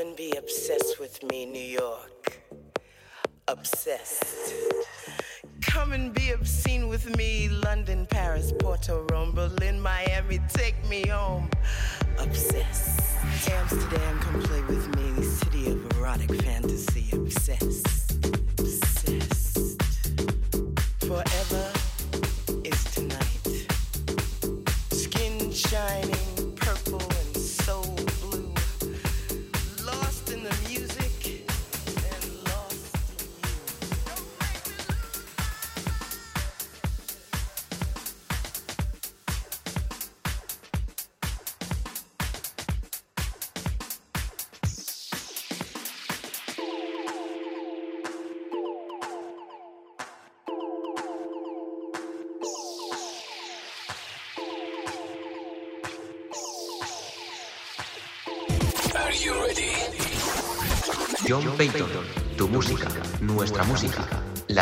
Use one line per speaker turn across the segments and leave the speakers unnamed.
Come and be obsessed with me, New York.
Obsessed. Come and be obscene with me, London, Paris, Porto, Rome, Berlin, Miami. Take me home. Obsessed. Amsterdam, come play with me, city of erotic fantasy. Obsessed. Obsessed. Forever.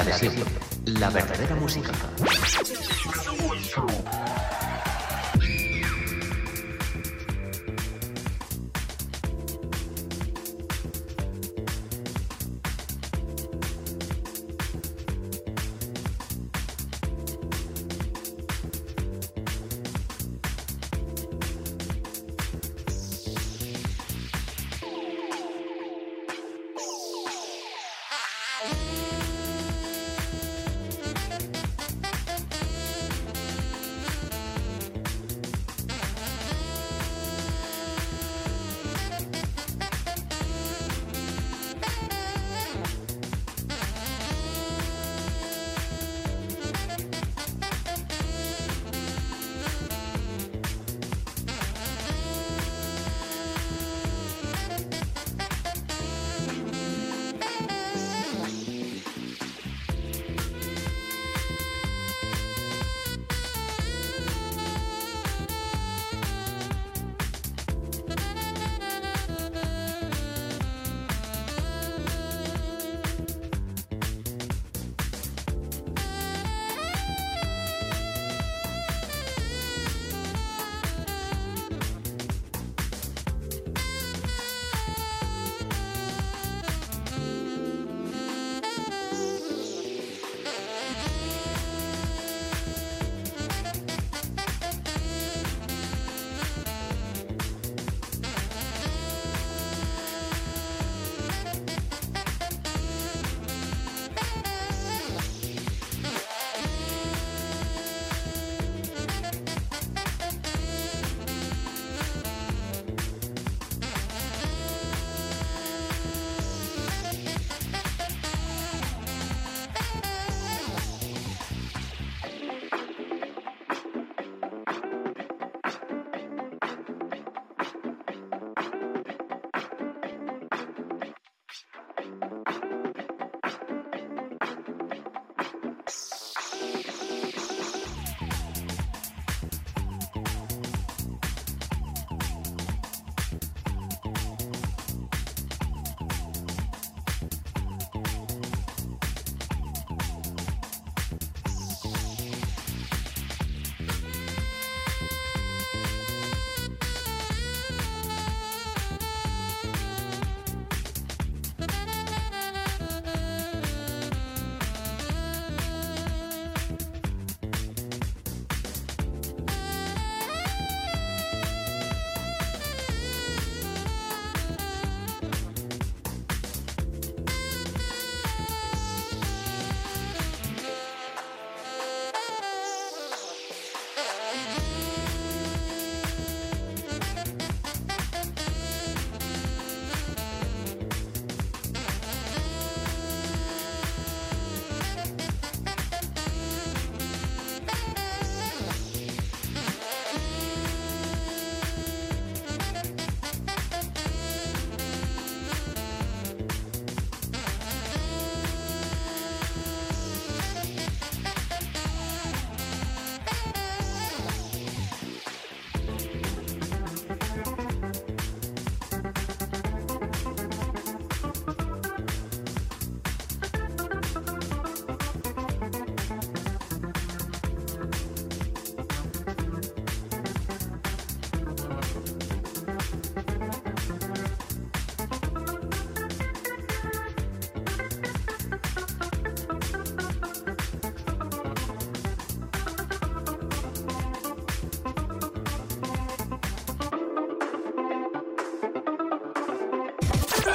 De siempre, la verdadera música.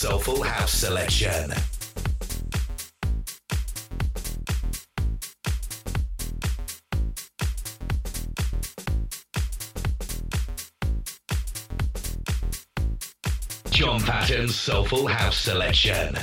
Soulful House Selection. John Patton's Soulful House Selection.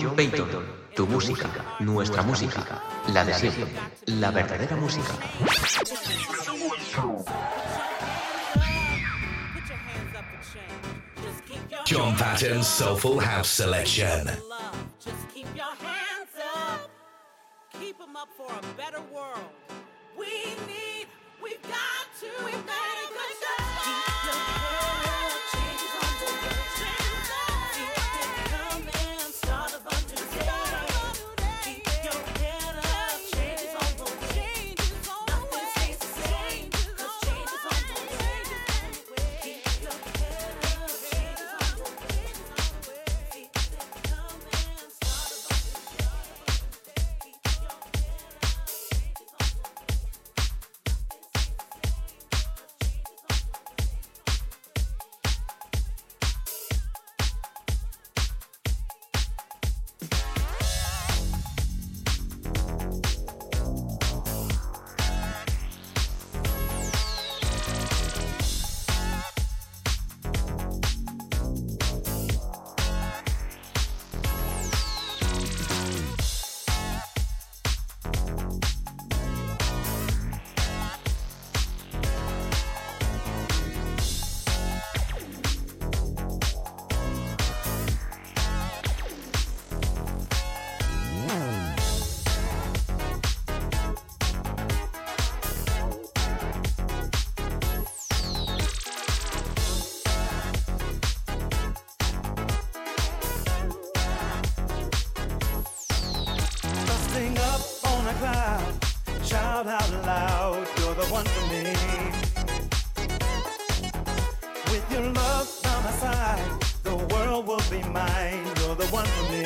John Payton. Tu música, nuestra música, la de siempre, la verdadera música.
John Patton's Soulful House Selection.
out loud, you're the one for me. With your love by my side, the world will be mine, you're the one for me.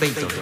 Bezos.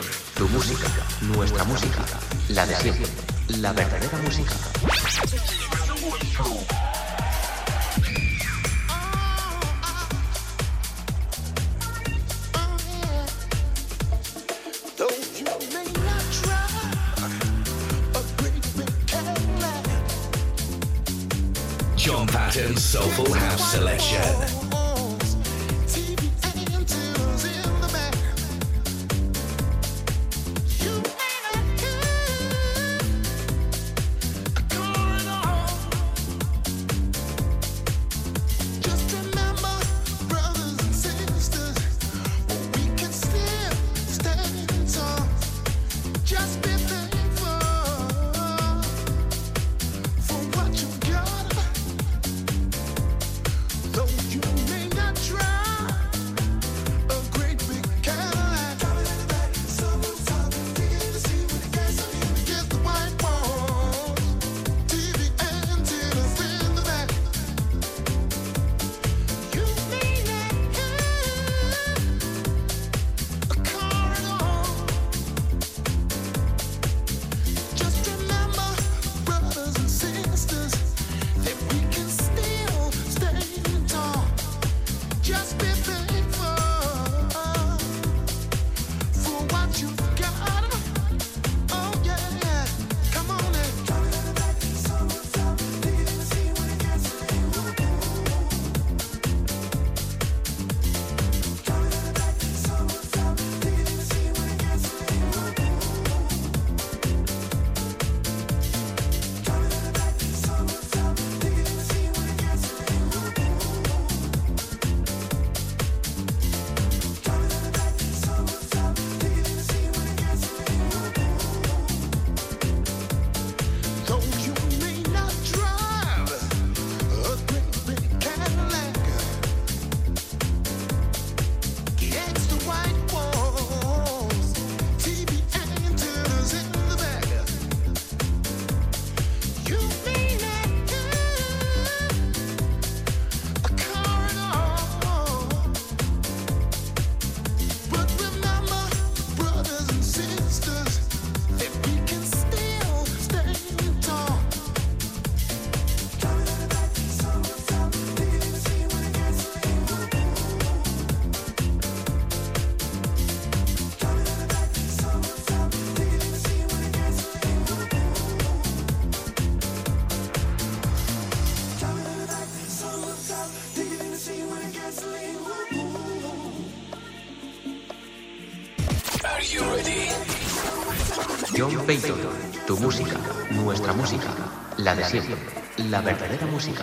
La de siempre, la verdadera música.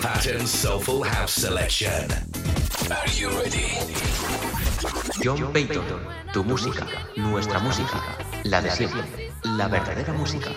Patton Soulful House Selection. Are you ready?
John Payton, tu música, nuestra música, la de siempre, la verdadera música.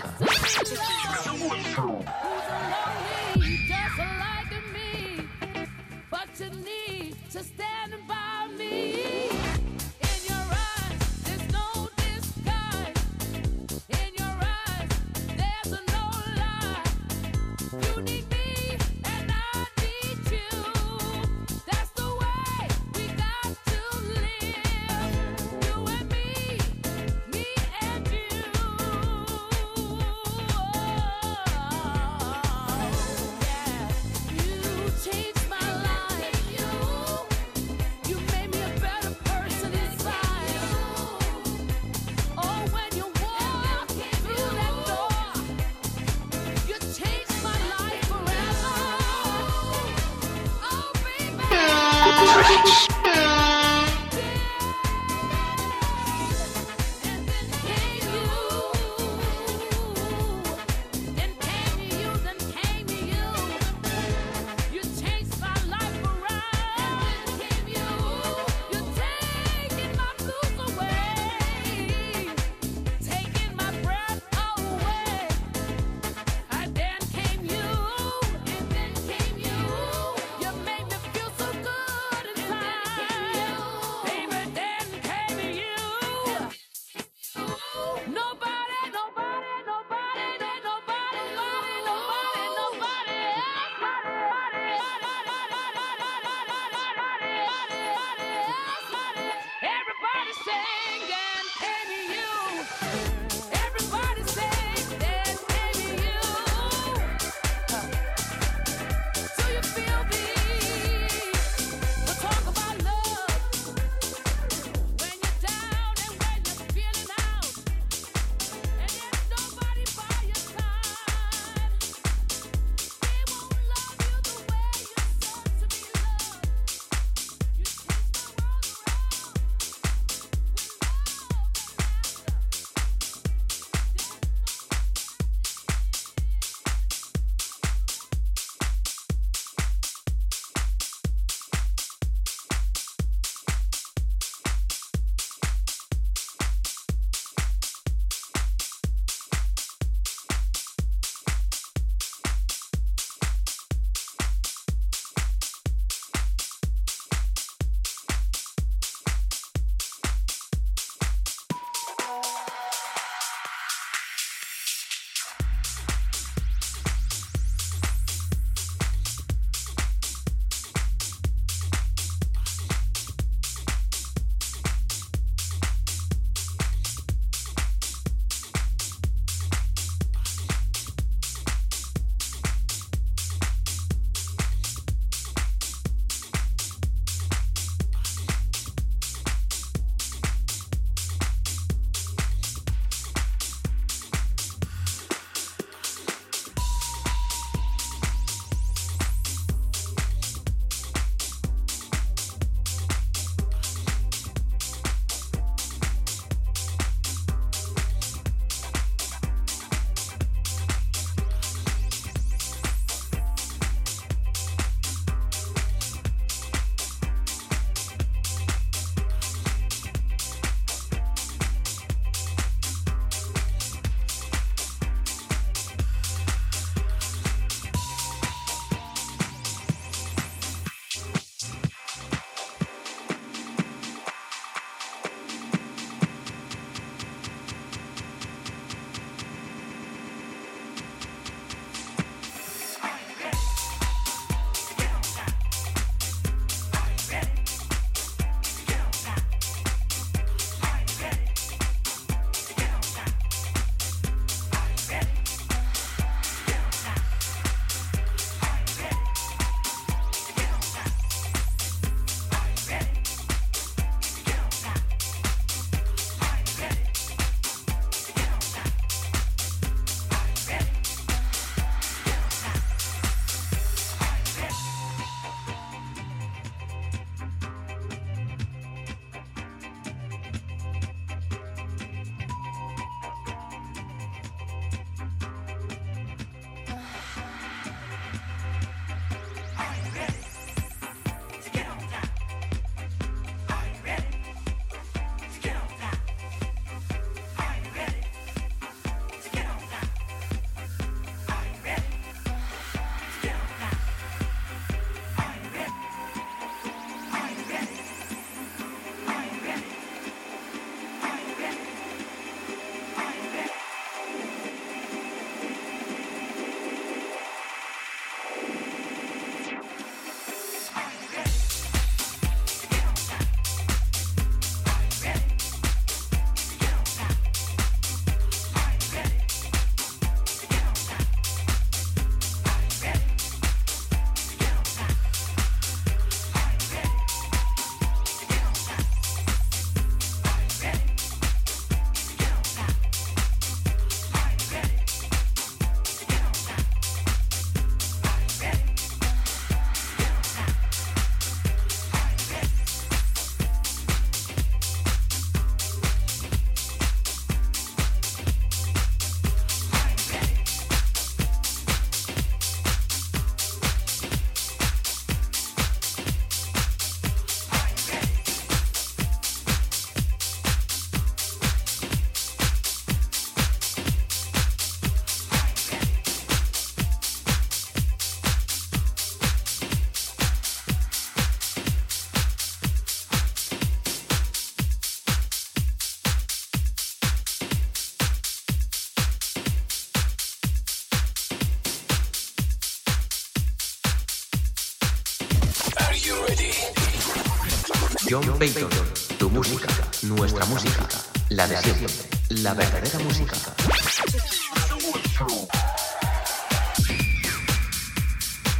John Payton, tu música, nuestra música, la de siempre, la verdadera música.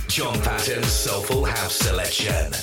John Patton's Soulful House Selection.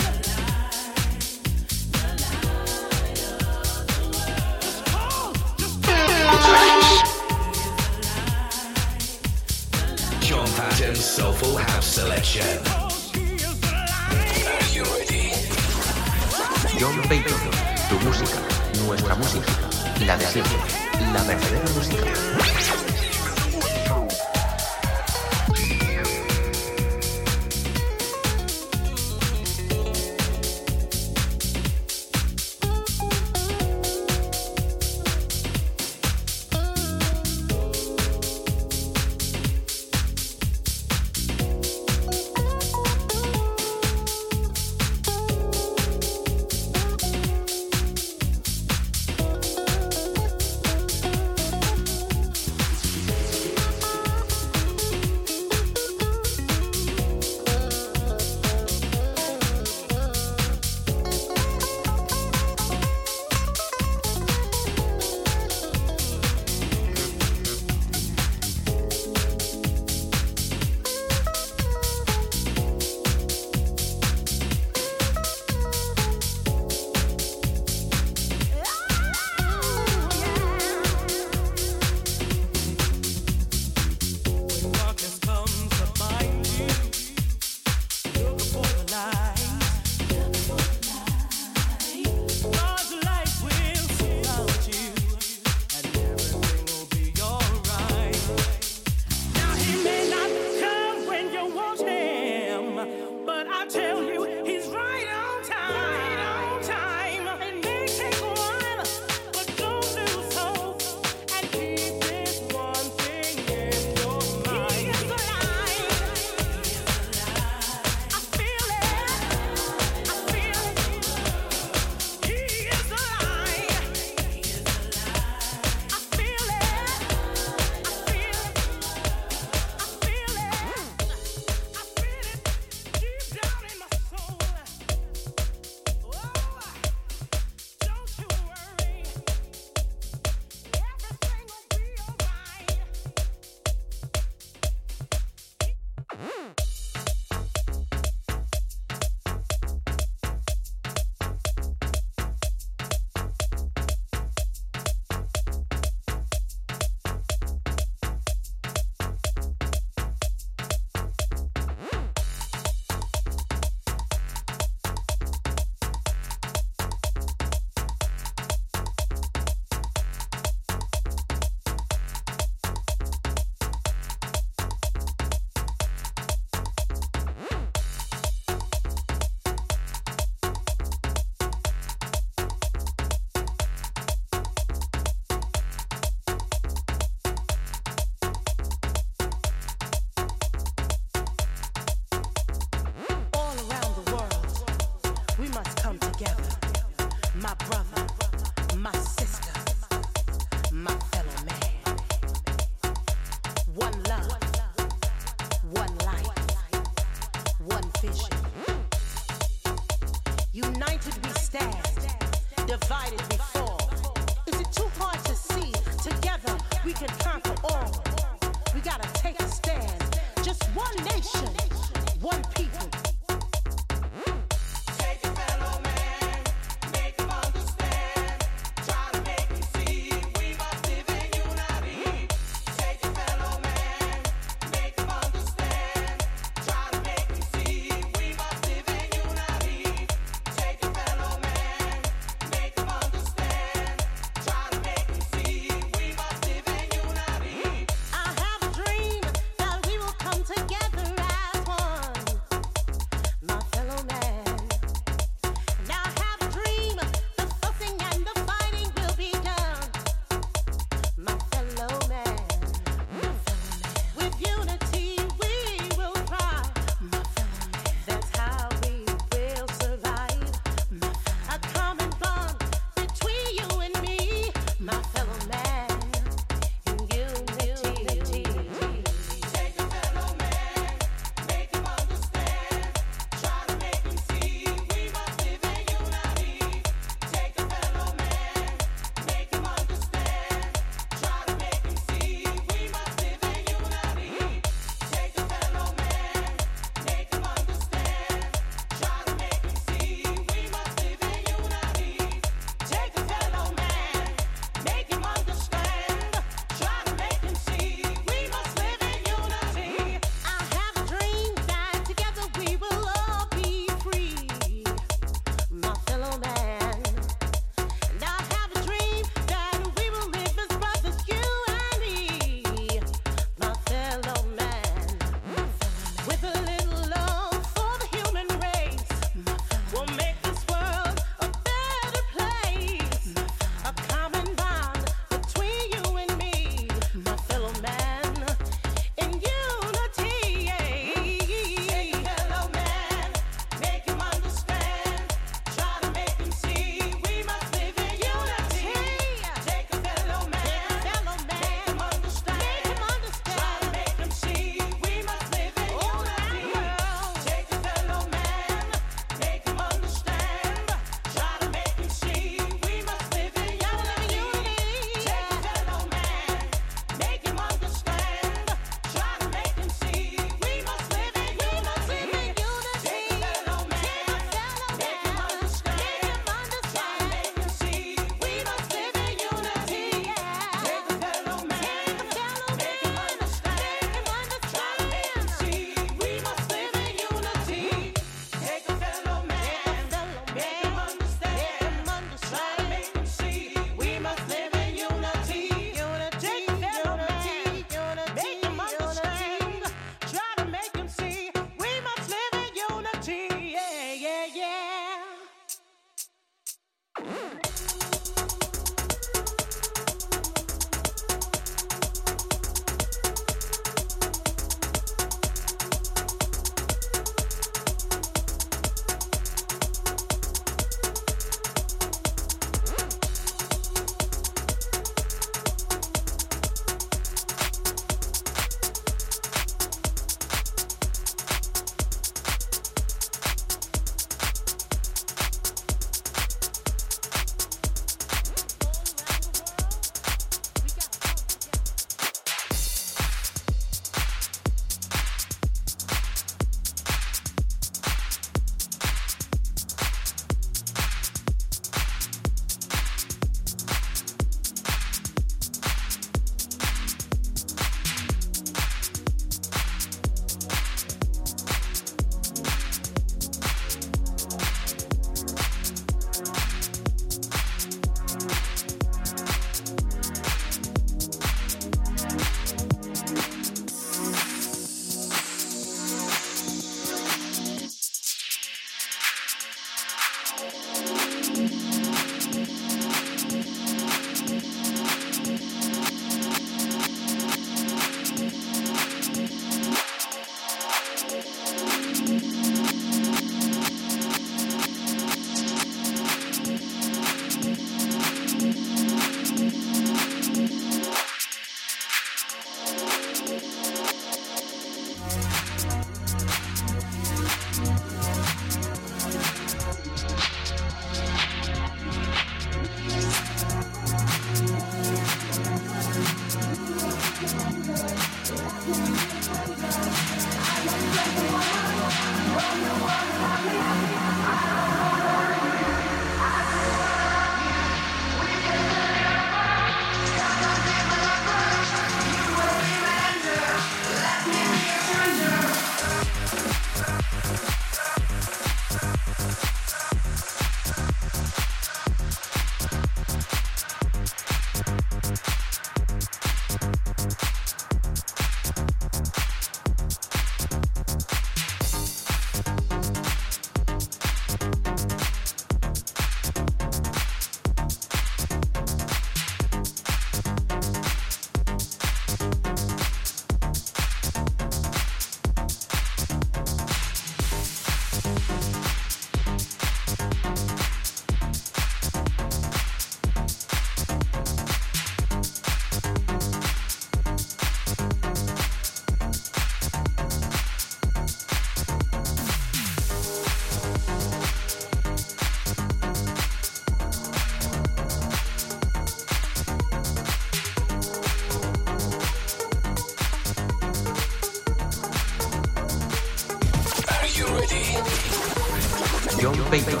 John
Payton,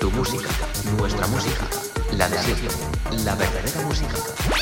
tu música, nuestra música, la de siempre, la verdadera música.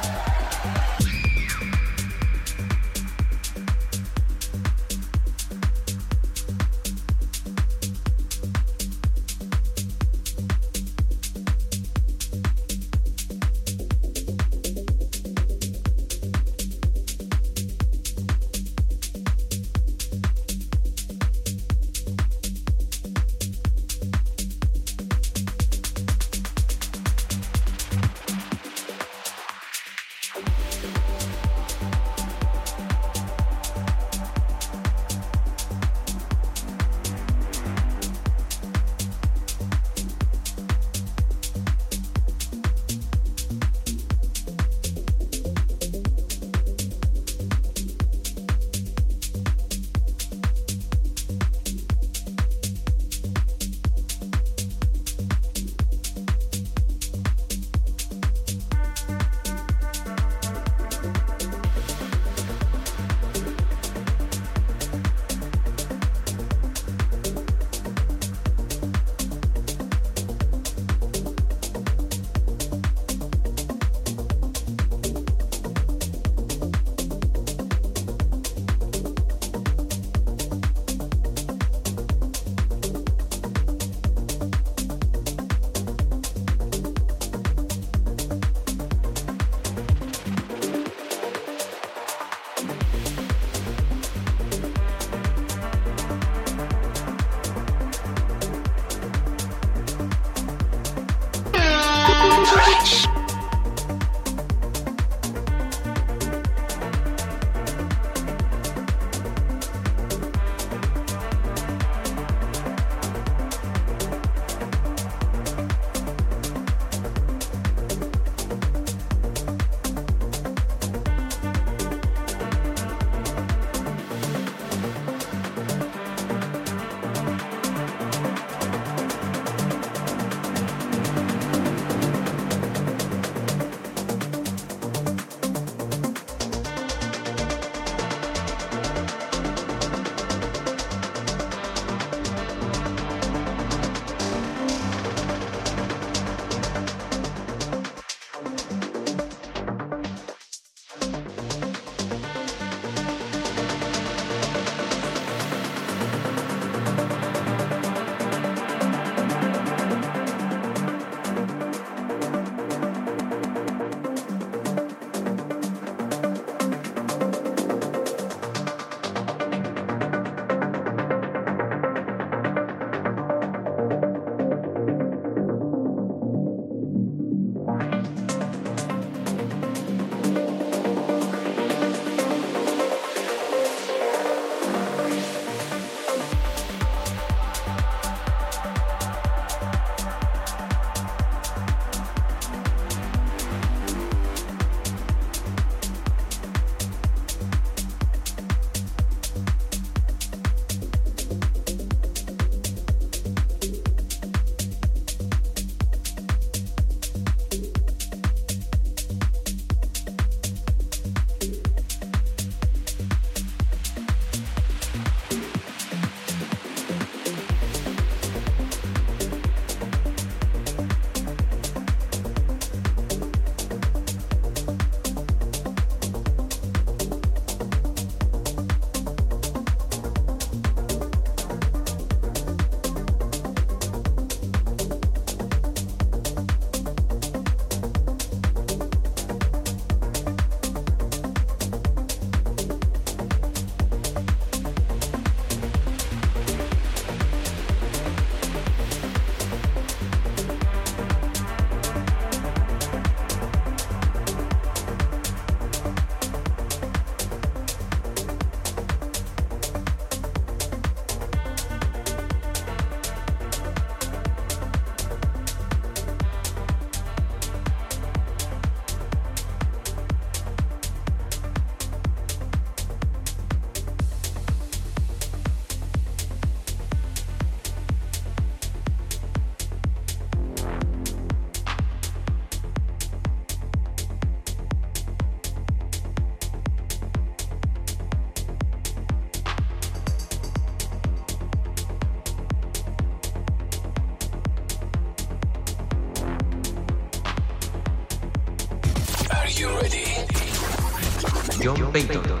John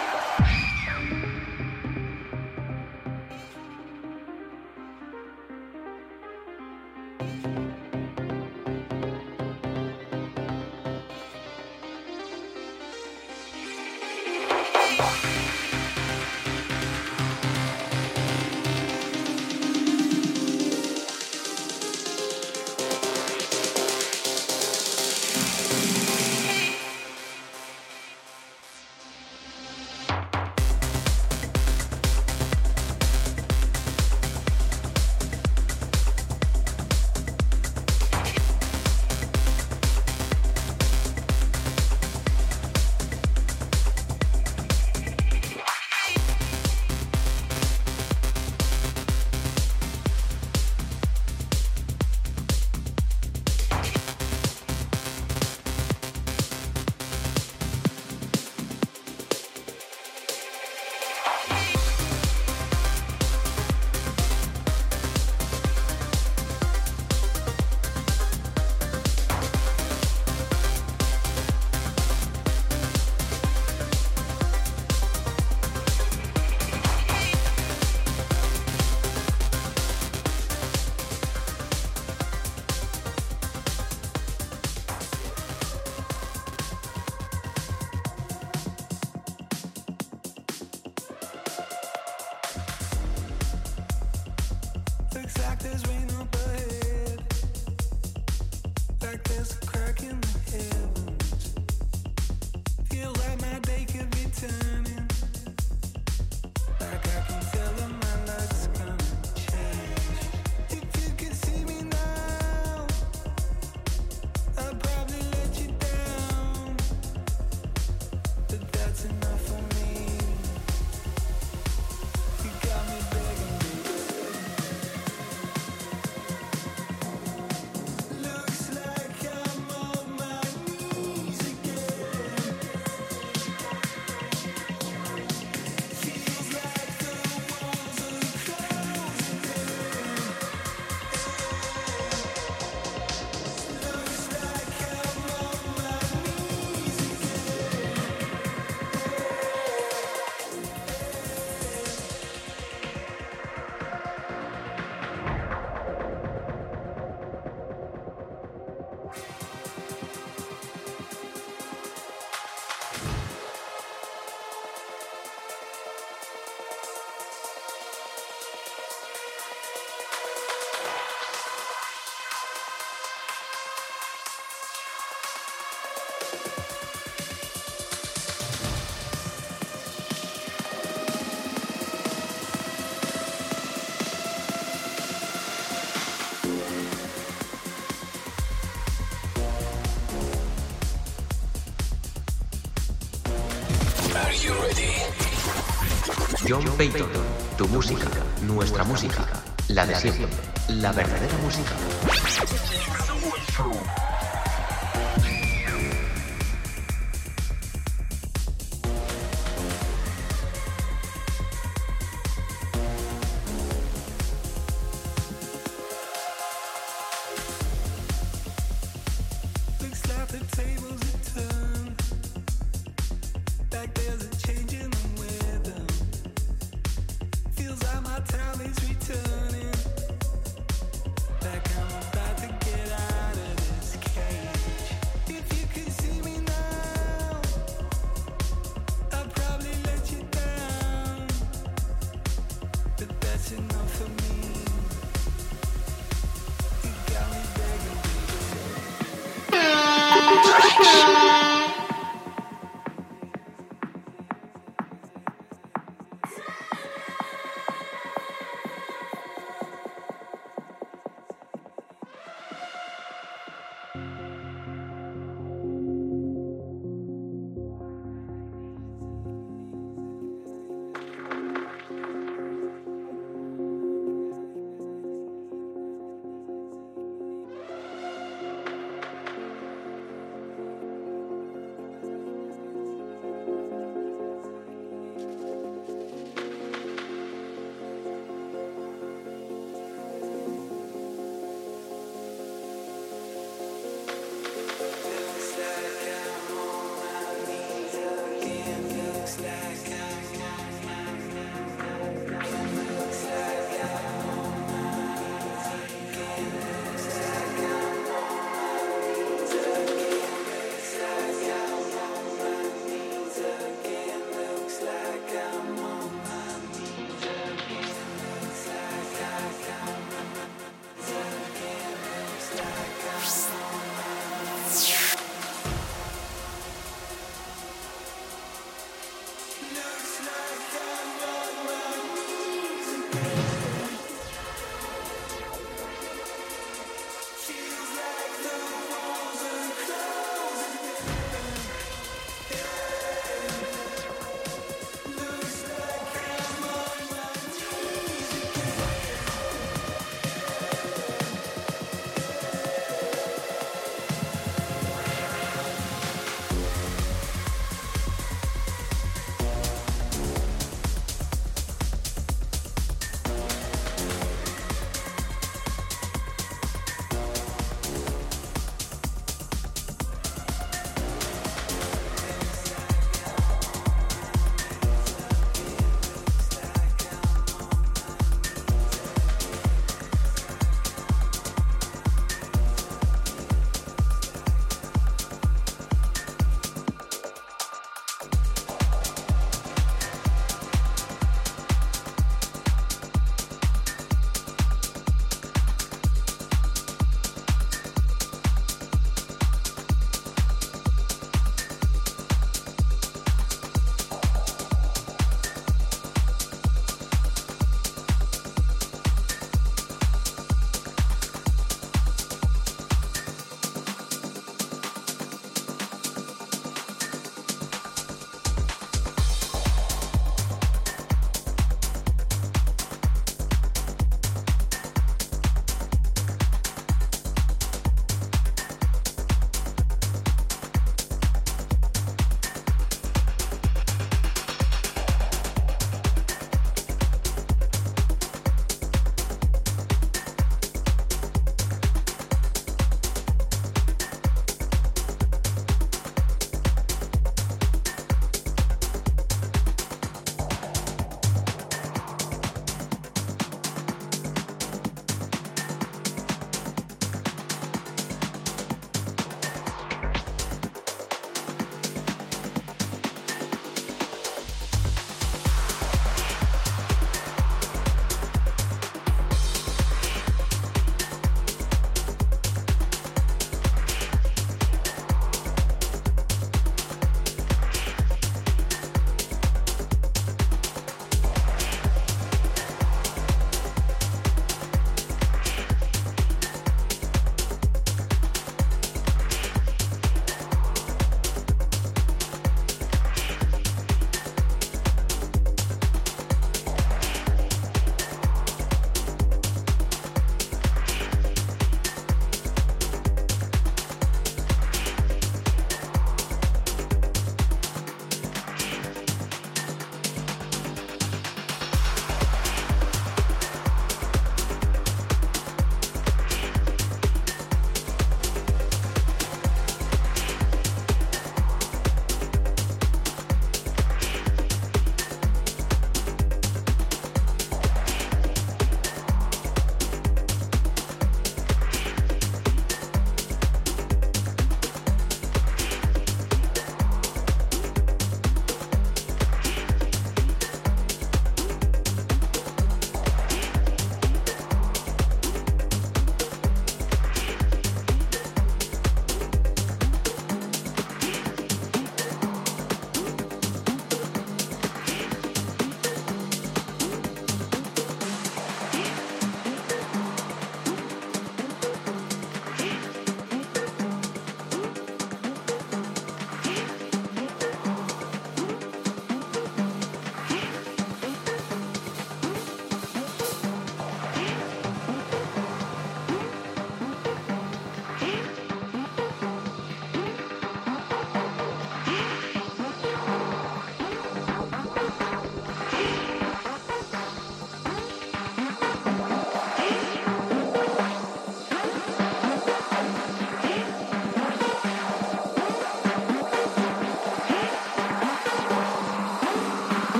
Payton, tu música, nuestra música, la de siempre, la verdadera música.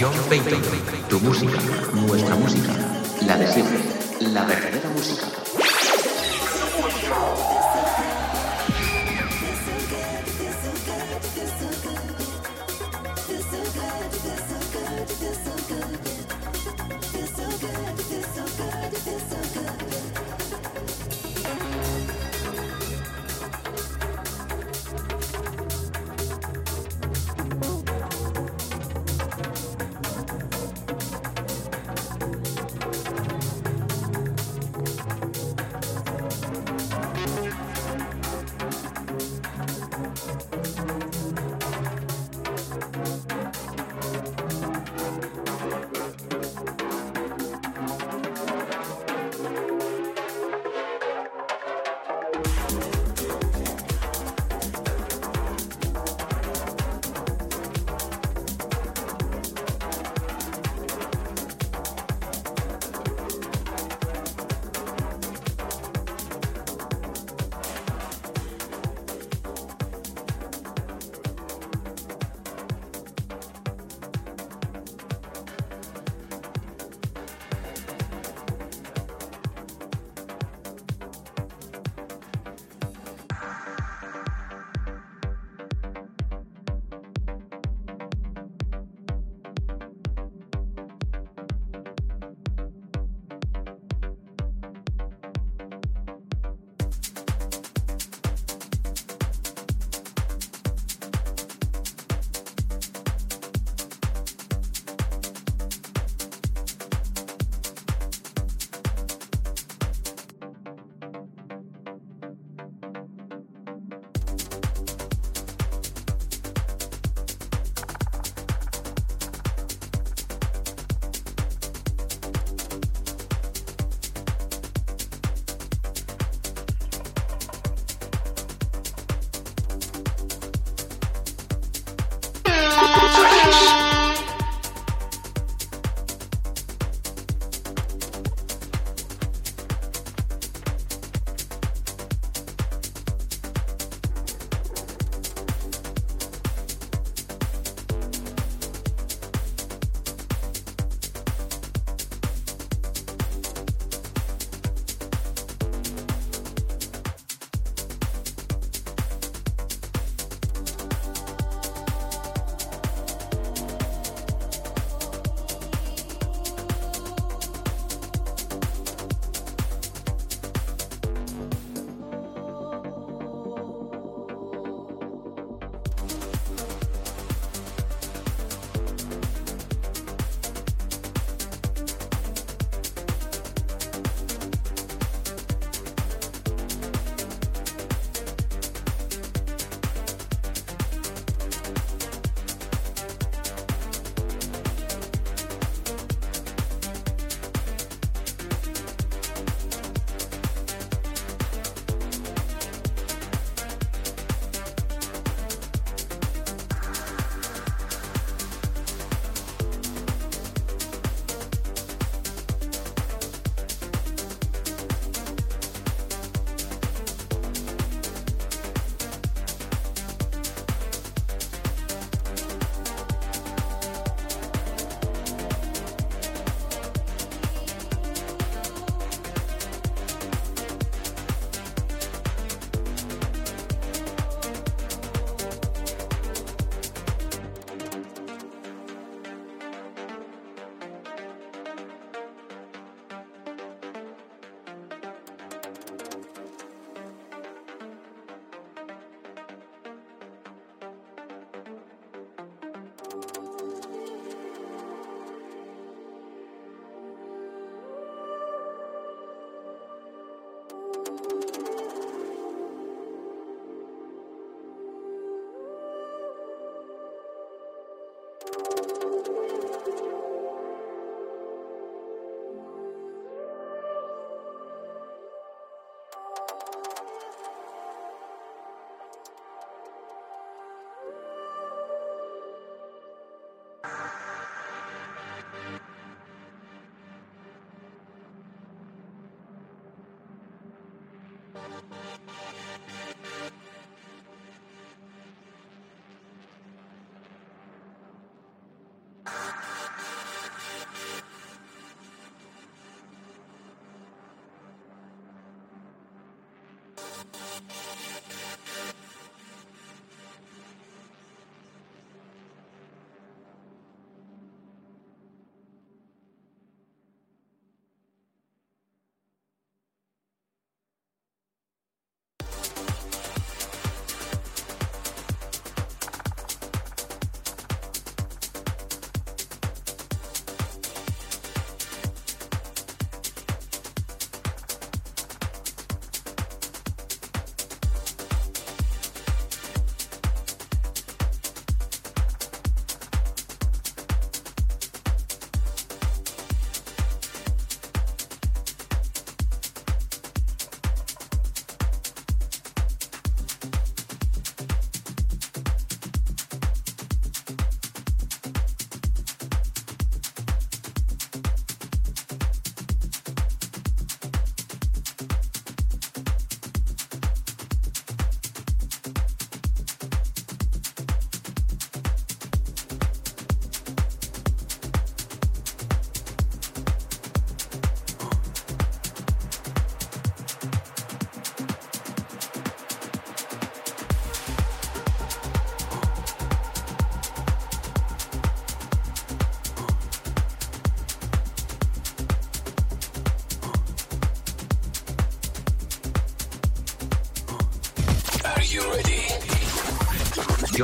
John Payton, tu música, nuestra música, la de siempre, la verdadera música.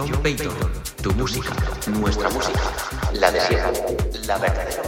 John Payton, tu música, nuestra música, la de siempre, la verdadera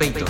música.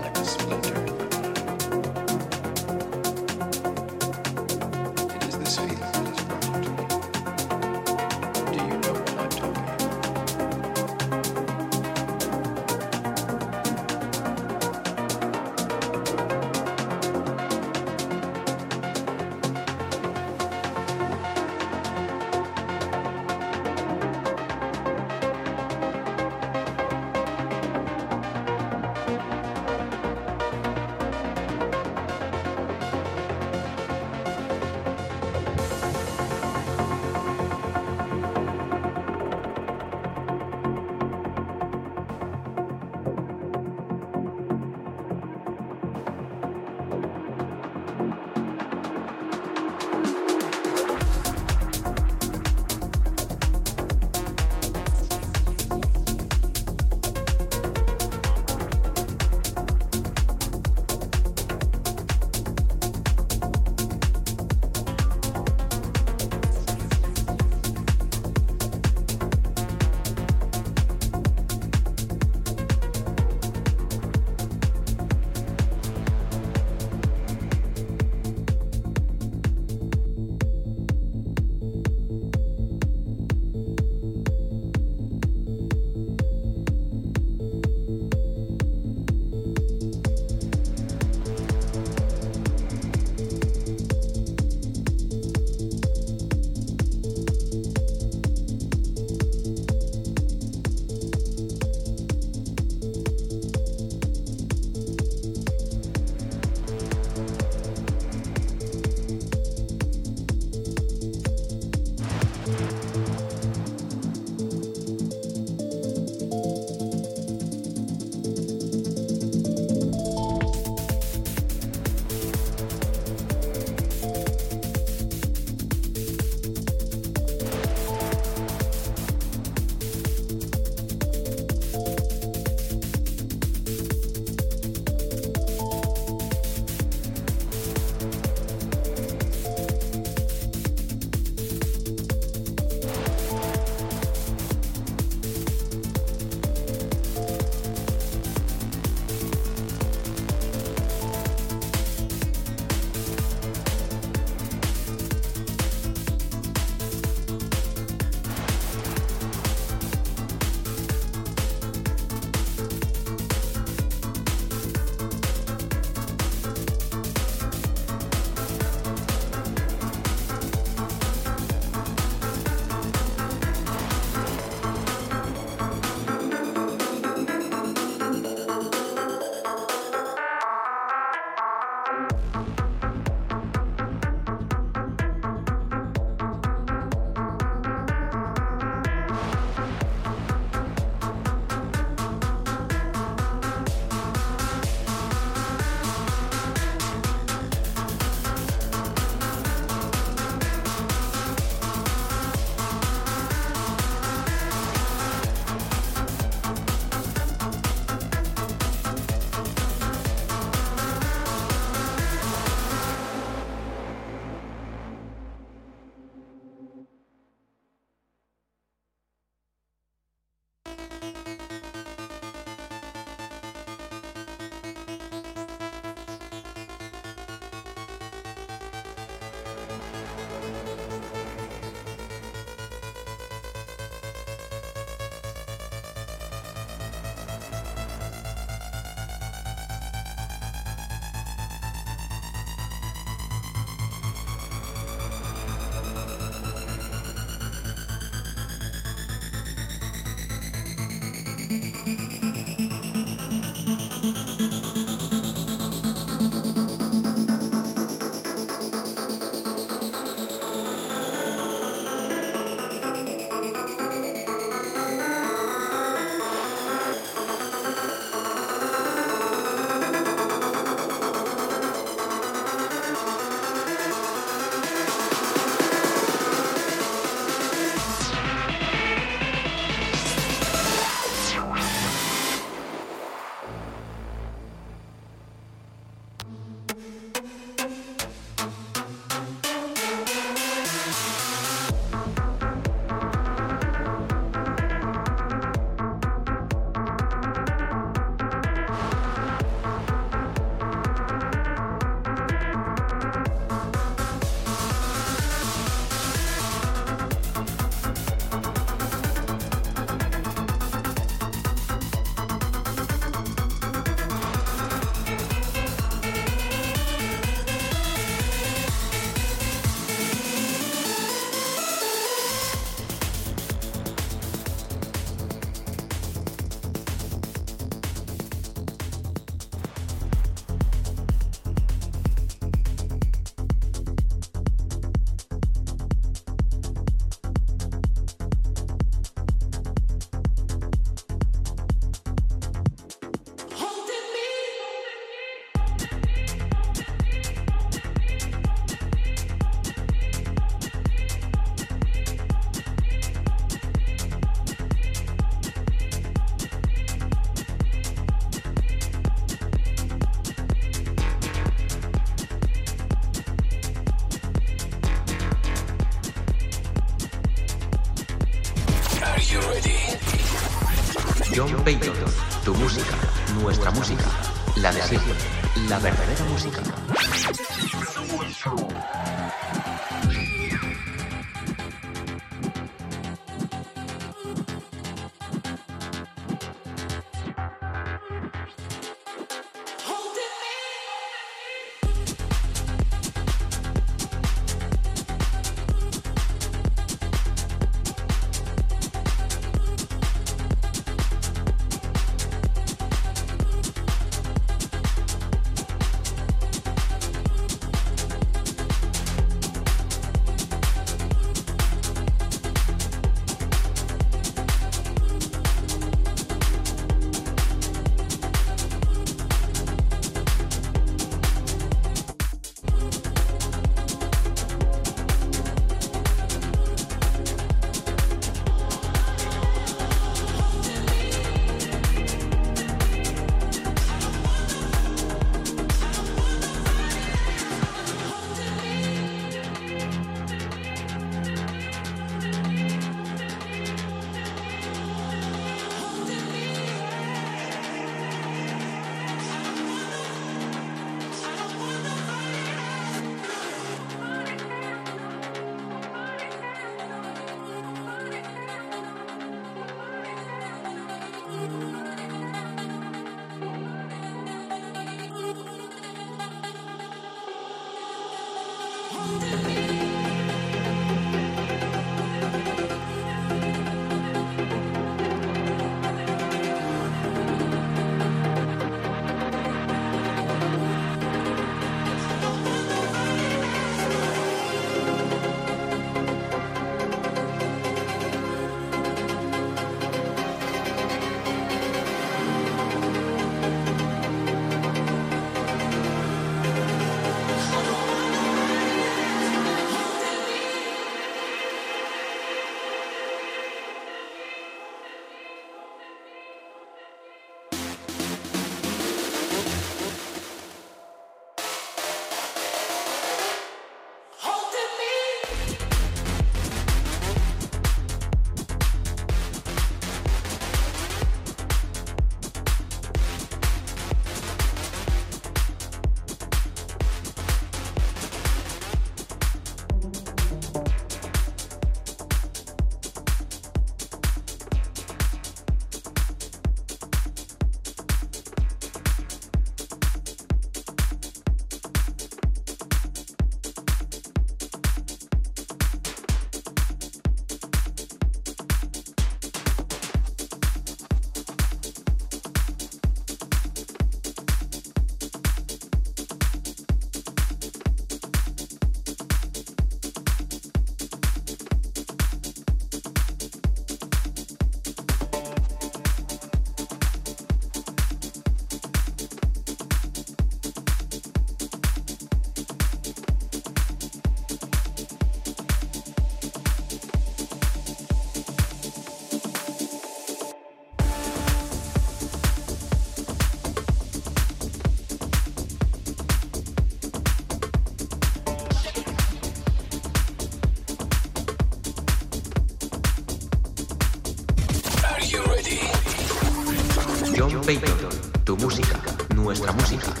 Música,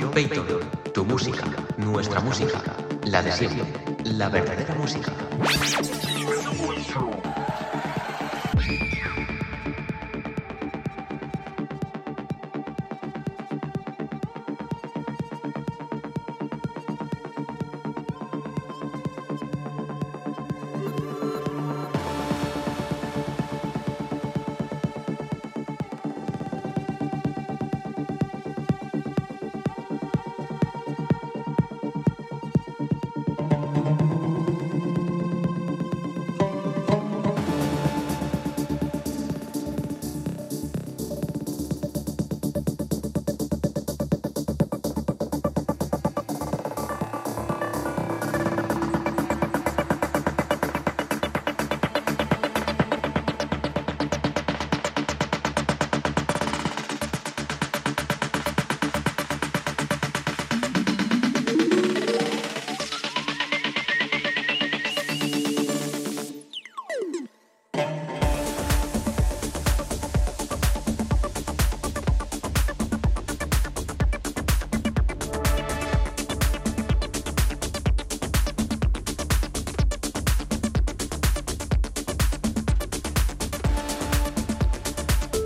John Payton, tu música, nuestra música, la de siempre, la verdadera música.